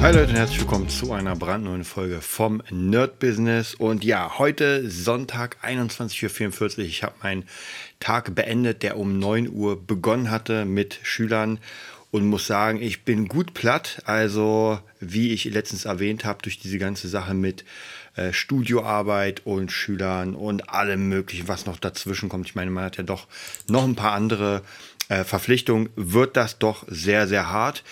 Hi Leute und herzlich willkommen zu einer brandneuen Folge vom Nerd Business. Und ja, heute Sonntag 21.44 Uhr. Ich habe meinen Tag beendet, der um 9 Uhr begonnen hatte mit Schülern und muss sagen, ich bin gut platt. Also, wie ich letztens erwähnt habe, durch diese ganze Sache mit äh, Studioarbeit und Schülern und allem Möglichen, was noch dazwischen kommt. Ich meine, man hat ja doch noch ein paar andere äh, Verpflichtungen, wird das doch sehr, sehr hart.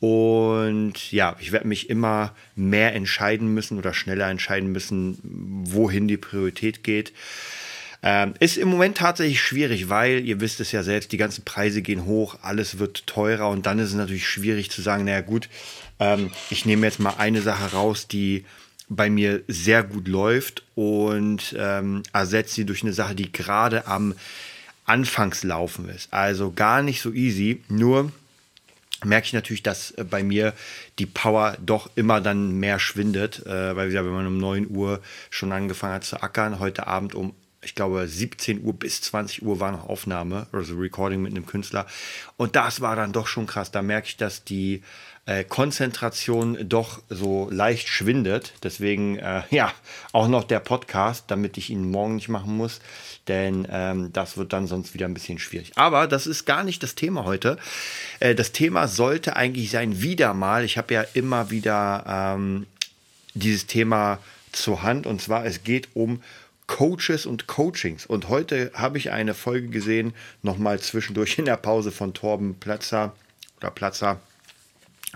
Und ja, ich werde mich immer mehr entscheiden müssen oder schneller entscheiden müssen, wohin die Priorität geht. Ähm, ist im Moment tatsächlich schwierig, weil ihr wisst es ja selbst, die ganzen Preise gehen hoch, alles wird teurer und dann ist es natürlich schwierig zu sagen, naja gut, ähm, ich nehme jetzt mal eine Sache raus, die bei mir sehr gut läuft und ähm, ersetze sie durch eine Sache, die gerade am Anfangslaufen ist. Also gar nicht so easy, nur merke ich natürlich, dass äh, bei mir die Power doch immer dann mehr schwindet, äh, weil wieder, wenn man um 9 Uhr schon angefangen hat zu ackern, heute Abend um ich glaube, 17 Uhr bis 20 Uhr war noch Aufnahme, also Recording mit einem Künstler. Und das war dann doch schon krass. Da merke ich, dass die äh, Konzentration doch so leicht schwindet. Deswegen, äh, ja, auch noch der Podcast, damit ich ihn morgen nicht machen muss. Denn ähm, das wird dann sonst wieder ein bisschen schwierig. Aber das ist gar nicht das Thema heute. Äh, das Thema sollte eigentlich sein, wieder mal. Ich habe ja immer wieder ähm, dieses Thema zur Hand. Und zwar, es geht um Coaches und Coachings. Und heute habe ich eine Folge gesehen, nochmal zwischendurch in der Pause von Torben Platzer oder Platzer,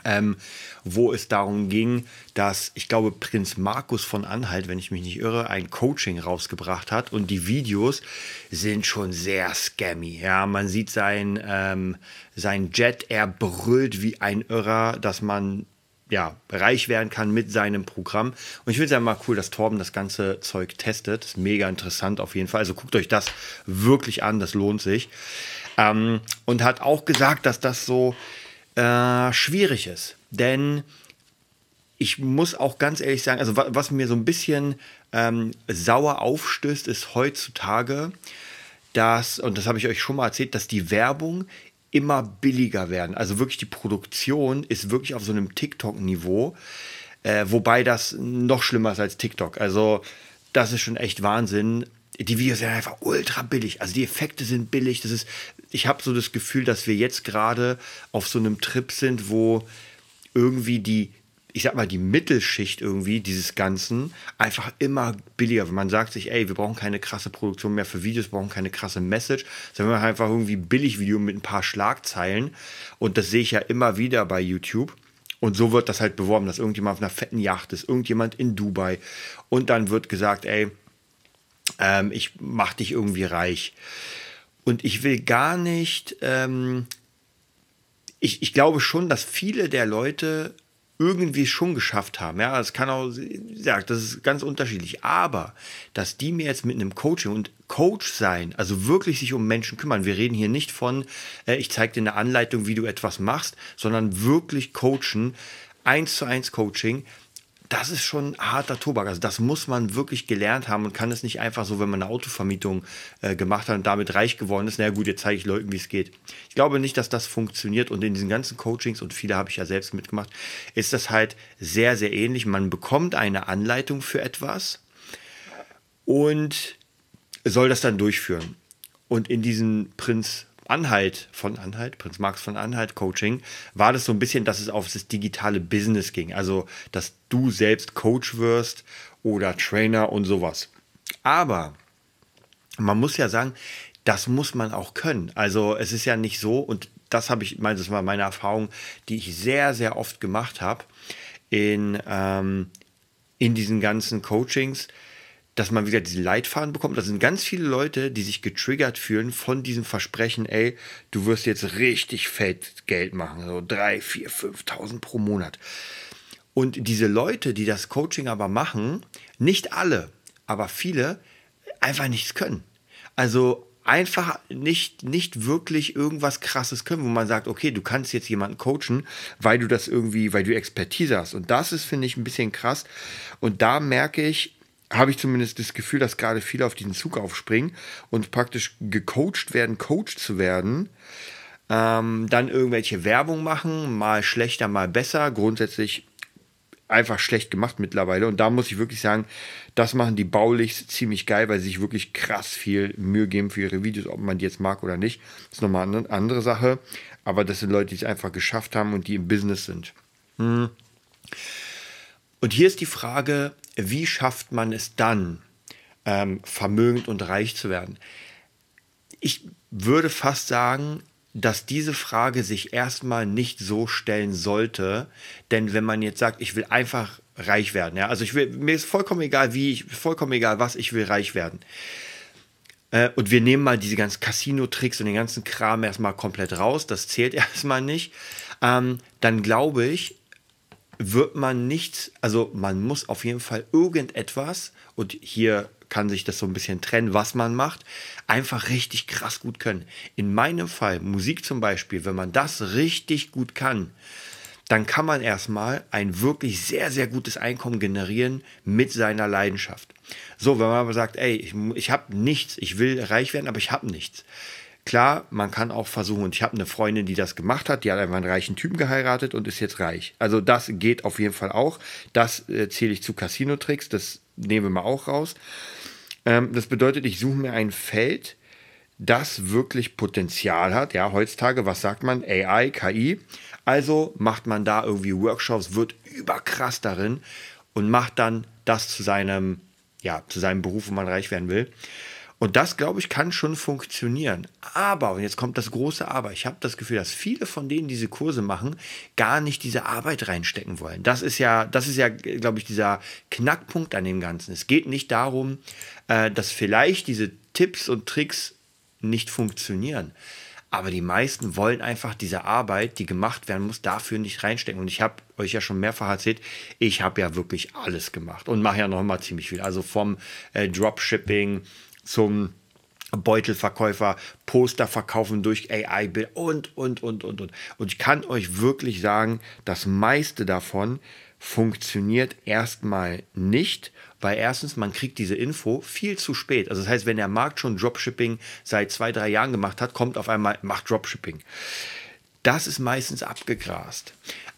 ähm, wo es darum ging, dass ich glaube, Prinz Markus von Anhalt, wenn ich mich nicht irre, ein Coaching rausgebracht hat und die Videos sind schon sehr scammy. Ja, man sieht sein, ähm, sein Jet, er brüllt wie ein Irrer, dass man ja, reich werden kann mit seinem Programm. Und ich finde es ja mal cool, dass Torben das ganze Zeug testet. Ist mega interessant auf jeden Fall. Also guckt euch das wirklich an, das lohnt sich. Ähm, und hat auch gesagt, dass das so äh, schwierig ist. Denn ich muss auch ganz ehrlich sagen, also was, was mir so ein bisschen ähm, sauer aufstößt, ist heutzutage, dass, und das habe ich euch schon mal erzählt, dass die Werbung immer billiger werden. Also wirklich die Produktion ist wirklich auf so einem TikTok-Niveau, äh, wobei das noch schlimmer ist als TikTok. Also das ist schon echt Wahnsinn. Die Videos sind einfach ultra billig. Also die Effekte sind billig. Das ist, ich habe so das Gefühl, dass wir jetzt gerade auf so einem Trip sind, wo irgendwie die ich sag mal, die Mittelschicht irgendwie dieses Ganzen einfach immer billiger. Man sagt sich, ey, wir brauchen keine krasse Produktion mehr für Videos, wir brauchen keine krasse Message, sondern einfach irgendwie billig Video mit ein paar Schlagzeilen. Und das sehe ich ja immer wieder bei YouTube. Und so wird das halt beworben, dass irgendjemand auf einer fetten Yacht ist, irgendjemand in Dubai. Und dann wird gesagt, ey, ähm, ich mach dich irgendwie reich. Und ich will gar nicht, ähm, ich, ich glaube schon, dass viele der Leute irgendwie schon geschafft haben. Ja, das kann auch, ja, das ist ganz unterschiedlich. Aber, dass die mir jetzt mit einem Coaching und Coach sein, also wirklich sich um Menschen kümmern. Wir reden hier nicht von, äh, ich zeige dir eine Anleitung, wie du etwas machst, sondern wirklich coachen, eins zu eins Coaching das ist schon harter Tobak. Also das muss man wirklich gelernt haben und kann es nicht einfach so, wenn man eine Autovermietung äh, gemacht hat und damit reich geworden ist. Na gut, jetzt zeige ich Leuten, wie es geht. Ich glaube nicht, dass das funktioniert und in diesen ganzen Coachings, und viele habe ich ja selbst mitgemacht, ist das halt sehr, sehr ähnlich. Man bekommt eine Anleitung für etwas und soll das dann durchführen. Und in diesen Prinz Anhalt von Anhalt, Prinz Marx von Anhalt Coaching, war das so ein bisschen, dass es auf das digitale Business ging. Also, dass du selbst Coach wirst oder Trainer und sowas. Aber man muss ja sagen, das muss man auch können. Also, es ist ja nicht so, und das habe ich, das war meine Erfahrung, die ich sehr, sehr oft gemacht habe in, ähm, in diesen ganzen Coachings dass man wieder diesen Leitfaden bekommt. Da sind ganz viele Leute, die sich getriggert fühlen von diesem Versprechen, ey, du wirst jetzt richtig fett Geld machen, so drei, vier, 5.000 pro Monat. Und diese Leute, die das Coaching aber machen, nicht alle, aber viele, einfach nichts können. Also einfach nicht, nicht wirklich irgendwas krasses können, wo man sagt, okay, du kannst jetzt jemanden coachen, weil du das irgendwie, weil du Expertise hast. Und das ist, finde ich, ein bisschen krass. Und da merke ich, habe ich zumindest das Gefühl, dass gerade viele auf diesen Zug aufspringen und praktisch gecoacht werden, coacht zu werden. Ähm, dann irgendwelche Werbung machen, mal schlechter, mal besser. Grundsätzlich einfach schlecht gemacht mittlerweile. Und da muss ich wirklich sagen, das machen die baulich ziemlich geil, weil sie sich wirklich krass viel Mühe geben für ihre Videos, ob man die jetzt mag oder nicht. Das ist nochmal eine andere Sache. Aber das sind Leute, die es einfach geschafft haben und die im Business sind. Hm. Und hier ist die Frage, wie schafft man es dann, ähm, vermögend und reich zu werden? Ich würde fast sagen, dass diese Frage sich erstmal nicht so stellen sollte, denn wenn man jetzt sagt, ich will einfach reich werden, ja, also ich will, mir ist vollkommen egal wie, ich, vollkommen egal was, ich will reich werden. Äh, und wir nehmen mal diese ganzen Casino-Tricks und den ganzen Kram erstmal komplett raus, das zählt erstmal nicht. Ähm, dann glaube ich, wird man nicht, also man muss auf jeden Fall irgendetwas, und hier kann sich das so ein bisschen trennen, was man macht, einfach richtig krass gut können. In meinem Fall, Musik zum Beispiel, wenn man das richtig gut kann, dann kann man erstmal ein wirklich sehr, sehr gutes Einkommen generieren mit seiner Leidenschaft. So, wenn man aber sagt, ey, ich, ich habe nichts, ich will reich werden, aber ich habe nichts Klar, man kann auch versuchen, und ich habe eine Freundin, die das gemacht hat, die hat einfach einen reichen Typen geheiratet und ist jetzt reich. Also das geht auf jeden Fall auch. Das äh, zähle ich zu Casino-Tricks, das nehmen wir mal auch raus. Ähm, das bedeutet, ich suche mir ein Feld, das wirklich Potenzial hat. Ja, heutzutage, was sagt man? AI, KI. Also macht man da irgendwie Workshops, wird überkrass darin und macht dann das zu seinem, ja, zu seinem Beruf, wo man reich werden will. Und das, glaube ich, kann schon funktionieren. Aber, und jetzt kommt das große Aber, ich habe das Gefühl, dass viele von denen diese Kurse machen, gar nicht diese Arbeit reinstecken wollen. Das ist ja, das ist ja, glaube ich, dieser Knackpunkt an dem Ganzen. Es geht nicht darum, äh, dass vielleicht diese Tipps und Tricks nicht funktionieren. Aber die meisten wollen einfach diese Arbeit, die gemacht werden muss, dafür nicht reinstecken. Und ich habe euch ja schon mehrfach erzählt, ich habe ja wirklich alles gemacht und mache ja noch mal ziemlich viel. Also vom äh, Dropshipping zum Beutelverkäufer, Poster verkaufen durch AI-Bild und, und, und, und, und. Und ich kann euch wirklich sagen, das meiste davon funktioniert erstmal nicht, weil erstens, man kriegt diese Info viel zu spät. Also das heißt, wenn der Markt schon Dropshipping seit zwei, drei Jahren gemacht hat, kommt auf einmal, macht Dropshipping. Das ist meistens abgegrast.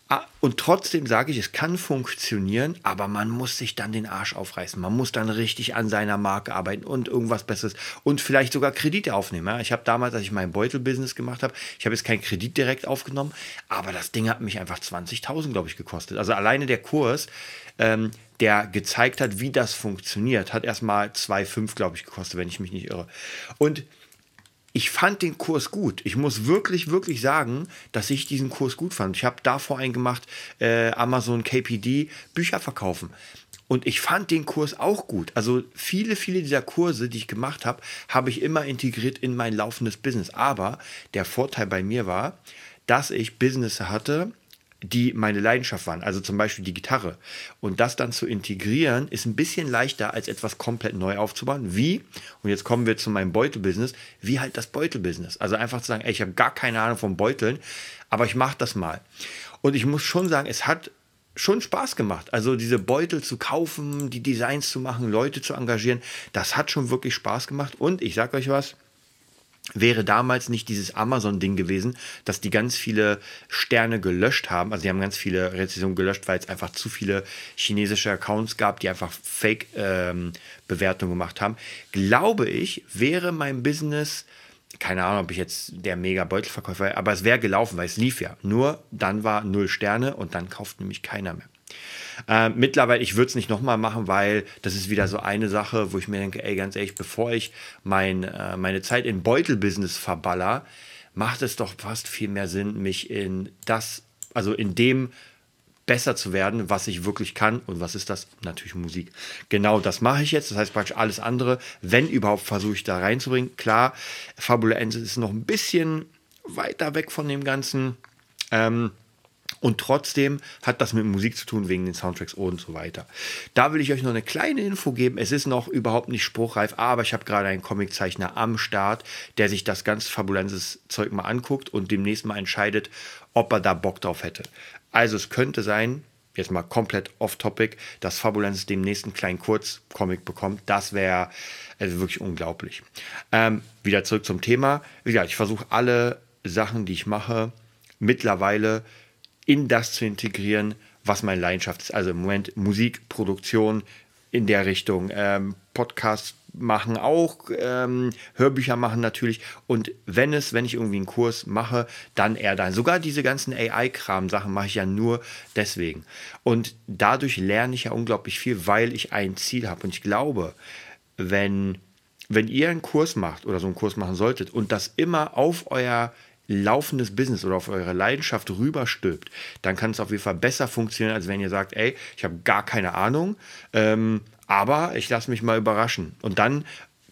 Ah, und trotzdem sage ich, es kann funktionieren, aber man muss sich dann den Arsch aufreißen. Man muss dann richtig an seiner Marke arbeiten und irgendwas Besseres und vielleicht sogar Kredite aufnehmen. Ich habe damals, als ich mein Beutel-Business gemacht habe, ich habe jetzt keinen Kredit direkt aufgenommen, aber das Ding hat mich einfach 20.000, glaube ich, gekostet. Also alleine der Kurs, ähm, der gezeigt hat, wie das funktioniert, hat erstmal 2,5, glaube ich, gekostet, wenn ich mich nicht irre. Und ich fand den Kurs gut. Ich muss wirklich, wirklich sagen, dass ich diesen Kurs gut fand. Ich habe davor einen gemacht, äh, Amazon KPD, Bücher verkaufen. Und ich fand den Kurs auch gut. Also viele, viele dieser Kurse, die ich gemacht habe, habe ich immer integriert in mein laufendes Business. Aber der Vorteil bei mir war, dass ich Business hatte, die meine Leidenschaft waren, also zum Beispiel die Gitarre. Und das dann zu integrieren, ist ein bisschen leichter, als etwas komplett neu aufzubauen. Wie, und jetzt kommen wir zu meinem Beutelbusiness, wie halt das Beutelbusiness. Also einfach zu sagen, ey, ich habe gar keine Ahnung von Beuteln, aber ich mache das mal. Und ich muss schon sagen, es hat schon Spaß gemacht. Also diese Beutel zu kaufen, die Designs zu machen, Leute zu engagieren, das hat schon wirklich Spaß gemacht. Und ich sage euch was, wäre damals nicht dieses Amazon-Ding gewesen, dass die ganz viele Sterne gelöscht haben. Also die haben ganz viele Rezensionen gelöscht, weil es einfach zu viele chinesische Accounts gab, die einfach Fake-Bewertungen ähm, gemacht haben. Glaube ich, wäre mein Business, keine Ahnung, ob ich jetzt der mega Beutelverkäufer wäre, aber es wäre gelaufen, weil es lief ja. Nur dann war null Sterne und dann kauft nämlich keiner mehr. Äh, mittlerweile, ich würde es nicht nochmal machen, weil das ist wieder so eine Sache, wo ich mir denke, ey, ganz ehrlich, bevor ich mein, äh, meine Zeit in Beutelbusiness verballer, macht es doch fast viel mehr Sinn, mich in das, also in dem besser zu werden, was ich wirklich kann. Und was ist das? Natürlich Musik. Genau das mache ich jetzt. Das heißt praktisch alles andere, wenn überhaupt, versuche ich da reinzubringen. Klar, Fabula Ensis ist noch ein bisschen weiter weg von dem Ganzen. Ähm, Und trotzdem hat das mit Musik zu tun, wegen den Soundtracks und so weiter. Da will ich euch noch eine kleine Info geben. Es ist noch überhaupt nicht spruchreif, aber ich habe gerade einen Comiczeichner am Start, der sich das ganz fabulenses Zeug mal anguckt und demnächst mal entscheidet, ob er da Bock drauf hätte. Also es könnte sein, jetzt mal komplett off-topic, dass Fabulenz demnächst einen kleinen Kurzcomic bekommt. Das wäre also wirklich unglaublich. Ähm, wieder zurück zum Thema. Wie gesagt, ich versuche alle Sachen, die ich mache, mittlerweile in das zu integrieren, was meine Leidenschaft ist. Also im Moment Musikproduktion in der Richtung, ähm, Podcasts machen auch, ähm, Hörbücher machen natürlich. Und wenn es, wenn ich irgendwie einen Kurs mache, dann eher dann. Sogar diese ganzen AI-Kram-Sachen mache ich ja nur deswegen. Und dadurch lerne ich ja unglaublich viel, weil ich ein Ziel habe. Und ich glaube, wenn, wenn ihr einen Kurs macht oder so einen Kurs machen solltet und das immer auf euer laufendes Business oder auf eure Leidenschaft rüberstülpt, dann kann es auf jeden Fall besser funktionieren, als wenn ihr sagt, ey, ich habe gar keine Ahnung, ähm, aber ich lasse mich mal überraschen. Und dann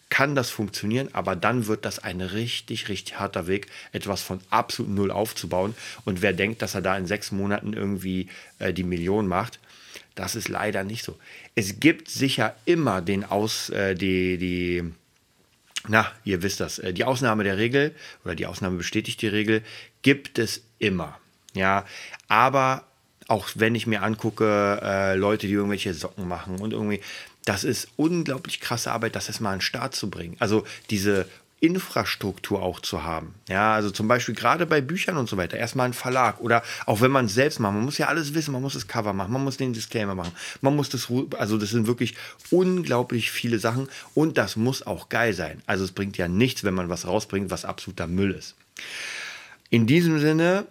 kann das funktionieren, aber dann wird das ein richtig, richtig harter Weg, etwas von absolut null aufzubauen. Und wer denkt, dass er da in sechs Monaten irgendwie äh, die Million macht, das ist leider nicht so. Es gibt sicher immer den Aus, äh, die, die, na, ihr wisst das, äh, die Ausnahme der Regel oder die Ausnahme bestätigt die Regel, gibt es immer. Ja, aber auch wenn ich mir angucke, äh, Leute, die irgendwelche Socken machen und irgendwie, das ist unglaublich krasse Arbeit, das erstmal an den Start zu bringen. Also diese Infrastruktur auch zu haben. Ja, also zum Beispiel gerade bei Büchern und so weiter, erstmal ein Verlag oder auch wenn man es selbst macht, man muss ja alles wissen, man muss das Cover machen, man muss den Disclaimer machen, man muss das, also das sind wirklich unglaublich viele Sachen und das muss auch geil sein. Also es bringt ja nichts, wenn man was rausbringt, was absoluter Müll ist. In diesem Sinne,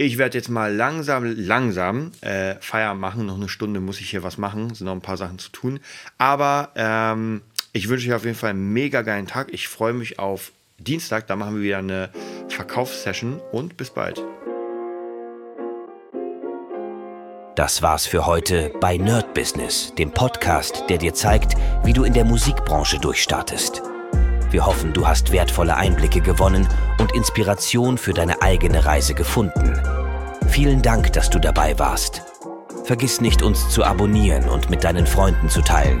ich werde jetzt mal langsam, langsam äh, Feierabend machen. Noch eine Stunde muss ich hier was machen. Sind noch ein paar Sachen zu tun. Aber ähm, ich wünsche euch auf jeden Fall einen mega geilen Tag. Ich freue mich auf Dienstag. Da machen wir wieder eine Verkaufssession und bis bald. Das war's für heute bei Nerd Business, dem Podcast, der dir zeigt, wie du in der Musikbranche durchstartest. Wir hoffen, du hast wertvolle Einblicke gewonnen und Inspiration für deine eigene Reise gefunden. Vielen Dank, dass du dabei warst. Vergiss nicht, uns zu abonnieren und mit deinen Freunden zu teilen.